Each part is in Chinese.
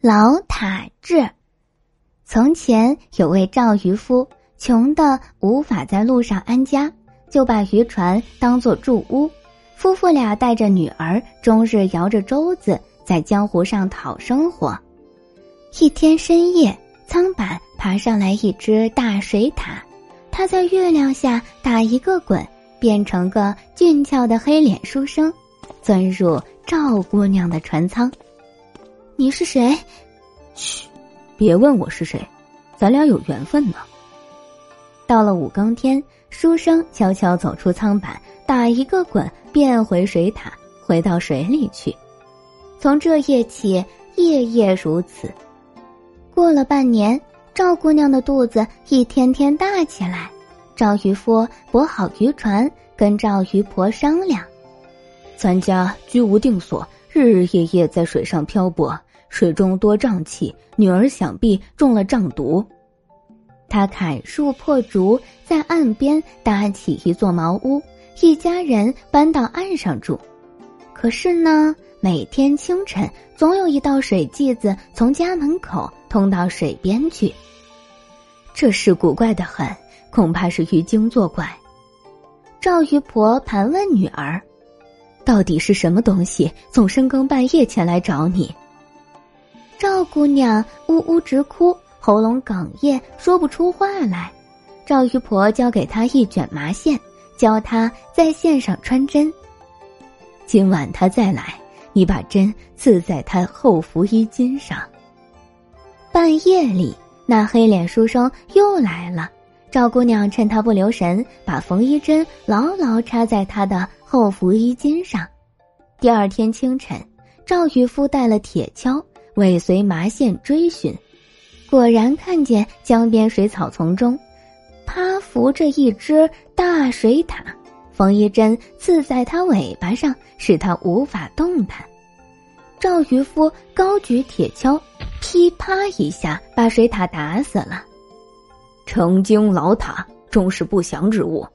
老塔志。从前有位赵渔夫，穷的无法在路上安家，就把渔船当作住屋。夫妇俩带着女儿，终日摇着舟子在江湖上讨生活。一天深夜，舱板爬上来一只大水獭，它在月亮下打一个滚，变成个俊俏的黑脸书生，钻入赵姑娘的船舱。你是谁？嘘，别问我是谁，咱俩有缘分呢。到了五更天，书生悄悄走出舱板，打一个滚，变回水獭，回到水里去。从这夜起，夜夜如此。过了半年，赵姑娘的肚子一天天大起来。赵渔夫泊好渔船，跟赵渔婆商量：“咱家居无定所，日日夜夜在水上漂泊。”水中多瘴气，女儿想必中了瘴毒。他砍树破竹，在岸边搭起一座茅屋，一家人搬到岸上住。可是呢，每天清晨总有一道水迹子从家门口通到水边去。这事古怪的很，恐怕是鱼精作怪。赵渔婆盘问女儿：“到底是什么东西，总深更半夜前来找你？”赵姑娘呜呜直哭，喉咙哽咽，说不出话来。赵渔婆交给她一卷麻线，教她在线上穿针。今晚他再来，你把针刺在他后服衣襟上。半夜里，那黑脸书生又来了。赵姑娘趁他不留神，把缝衣针牢牢插在他的后服衣襟上。第二天清晨，赵渔夫带了铁锹。尾随麻线追寻，果然看见江边水草丛中，趴伏着一只大水獭，缝衣针刺在它尾巴上，使它无法动弹。赵渔夫高举铁锹，噼啪一下把水獭打死了。成精老塔终是不祥之物。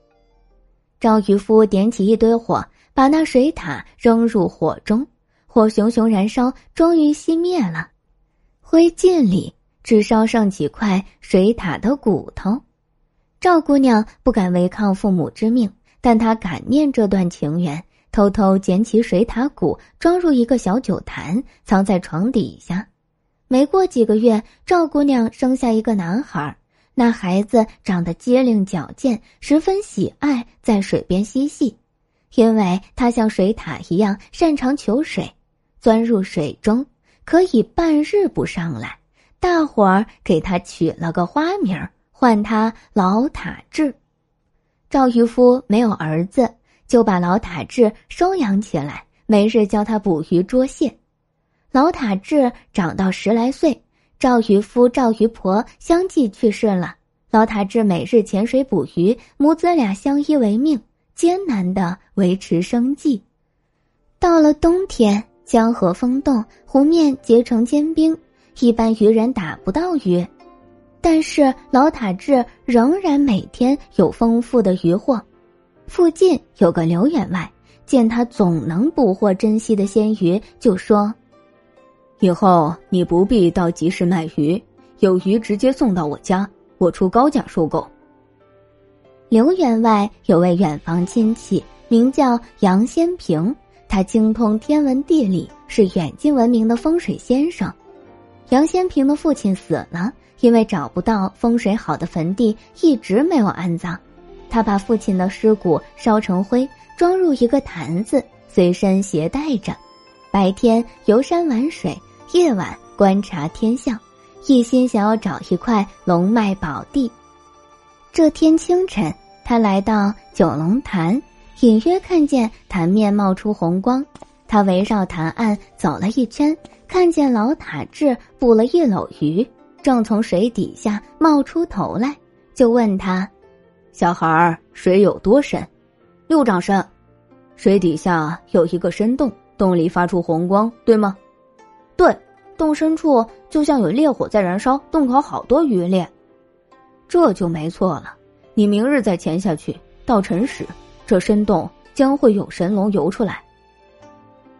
赵渔夫点起一堆火，把那水獭扔入火中。火熊熊燃烧，终于熄灭了。灰烬里只烧剩几块水獭的骨头。赵姑娘不敢违抗父母之命，但她感念这段情缘，偷偷捡起水獭骨，装入一个小酒坛，藏在床底下。没过几个月，赵姑娘生下一个男孩。那孩子长得机灵矫健，十分喜爱在水边嬉戏，因为他像水獭一样擅长求水。钻入水中，可以半日不上来。大伙儿给他取了个花名唤他老塔志。赵渔夫没有儿子，就把老塔志收养起来，每日教他捕鱼捉蟹。老塔志长到十来岁，赵渔夫、赵渔婆相继去世了。老塔志每日潜水捕鱼，母子俩相依为命，艰难的维持生计。到了冬天。江河封冻，湖面结成坚冰，一般渔人打不到鱼。但是老塔志仍然每天有丰富的渔获。附近有个刘员外，见他总能捕获珍稀的鲜鱼，就说：“以后你不必到集市卖鱼，有鱼直接送到我家，我出高价收购。”刘员外有位远房亲戚，名叫杨先平。他精通天文地理，是远近闻名的风水先生。杨先平的父亲死了，因为找不到风水好的坟地，一直没有安葬。他把父亲的尸骨烧成灰，装入一个坛子，随身携带着。白天游山玩水，夜晚观察天象，一心想要找一块龙脉宝地。这天清晨，他来到九龙潭。隐约看见潭面冒出红光，他围绕潭岸走了一圈，看见老塔志捕了一篓鱼，正从水底下冒出头来，就问他：“小孩儿，水有多深？六丈深。水底下有一个深洞，洞里发出红光，对吗？对，洞深处就像有烈火在燃烧，洞口好多鱼猎。这就没错了。你明日再潜下去，到辰时。”这深洞将会有神龙游出来。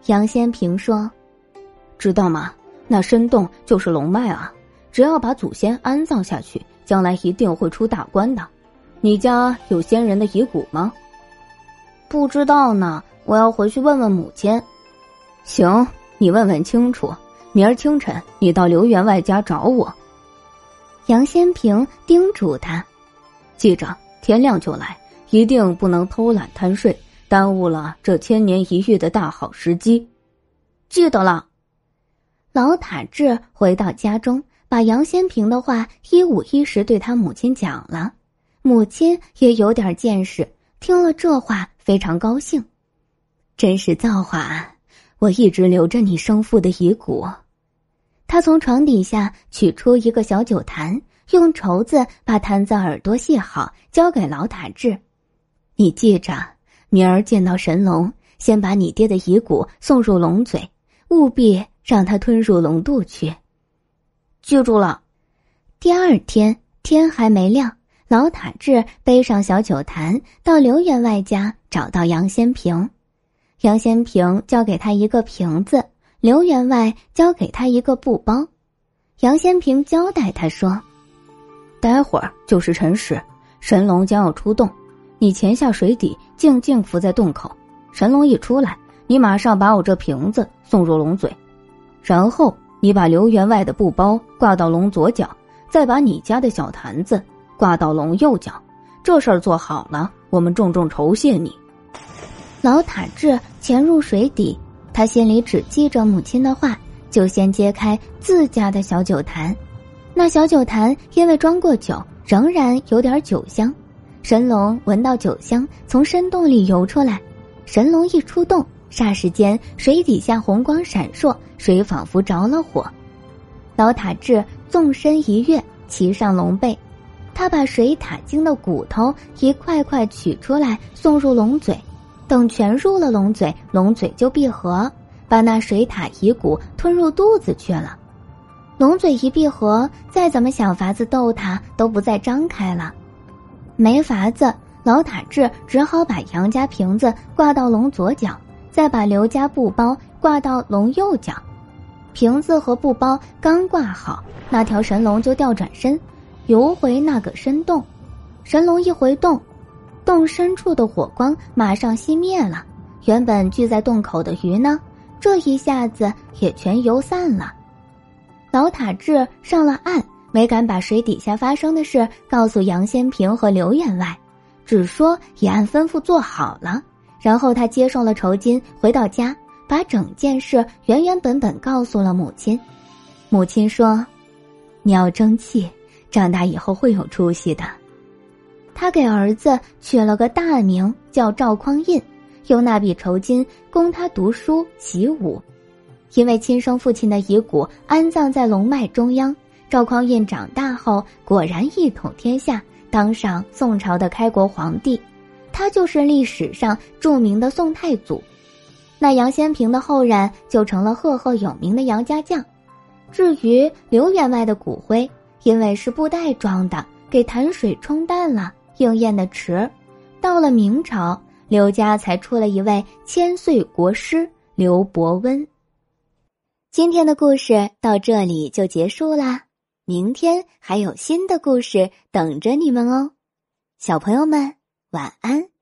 杨先平说：“知道吗？那深洞就是龙脉啊！只要把祖先安葬下去，将来一定会出大官的。你家有先人的遗骨吗？不知道呢，我要回去问问母亲。行，你问问清楚。明儿清晨你到刘员外家找我。杨先平叮嘱他：“记着，天亮就来，一定不能偷懒贪睡，耽误了这千年一遇的大好时机。”记得了。老塔志回到家中，把杨先平的话一五一十对他母亲讲了。母亲也有点见识，听了这话非常高兴。真是造化啊，我一直留着你生父的遗骨。他从床底下取出一个小酒坛，用绸子把坛子耳朵系好，交给老塔志。你记着，明儿见到神龙，先把你爹的遗骨送入龙嘴，务必让他吞入龙肚去。记住了。第二天天还没亮，老塔志背上小酒坛到刘员外家，找到杨先平。杨先平交给他一个瓶子。刘员外交给他一个布包，杨先平交代他说：“待会儿就是辰时，神龙将要出洞，你潜下水底，静静伏在洞口。神龙一出来，你马上把我这瓶子送入龙嘴，然后你把刘员外的布包挂到龙左脚，再把你家的小坛子挂到龙右脚。这事儿做好了，我们重重酬谢你。”老塔志潜入水底。他心里只记着母亲的话，就先揭开自家的小酒坛。那小酒坛因为装过酒，仍然有点酒香。神龙闻到酒香，从深洞里游出来。神龙一出洞，霎时间水底下红光闪烁，水仿佛着了火。老塔志纵身一跃，骑上龙背，他把水獭精的骨头一块块取出来，送入龙嘴。等全入了龙嘴，龙嘴就闭合，把那水獭遗骨吞入肚子去了。龙嘴一闭合，再怎么想法子逗它，都不再张开了。没法子，老塔志只好把杨家瓶子挂到龙左脚，再把刘家布包挂到龙右脚。瓶子和布包刚挂好，那条神龙就调转身，游回那个深洞。神龙一回洞。洞深处的火光马上熄灭了，原本聚在洞口的鱼呢，这一下子也全游散了。老塔志上了岸，没敢把水底下发生的事告诉杨先平和刘员外，只说已按吩咐做好了。然后他接受了酬金，回到家，把整件事原原本本告诉了母亲。母亲说：“你要争气，长大以后会有出息的。”他给儿子取了个大名叫赵匡胤，用那笔酬金供他读书习武。因为亲生父亲的遗骨安葬在龙脉中央，赵匡胤长大后果然一统天下，当上宋朝的开国皇帝。他就是历史上著名的宋太祖。那杨先平的后人就成了赫赫有名的杨家将。至于刘员外的骨灰，因为是布袋装的，给潭水冲淡了。应验的迟，到了明朝，刘家才出了一位千岁国师刘伯温。今天的故事到这里就结束啦，明天还有新的故事等着你们哦，小朋友们晚安。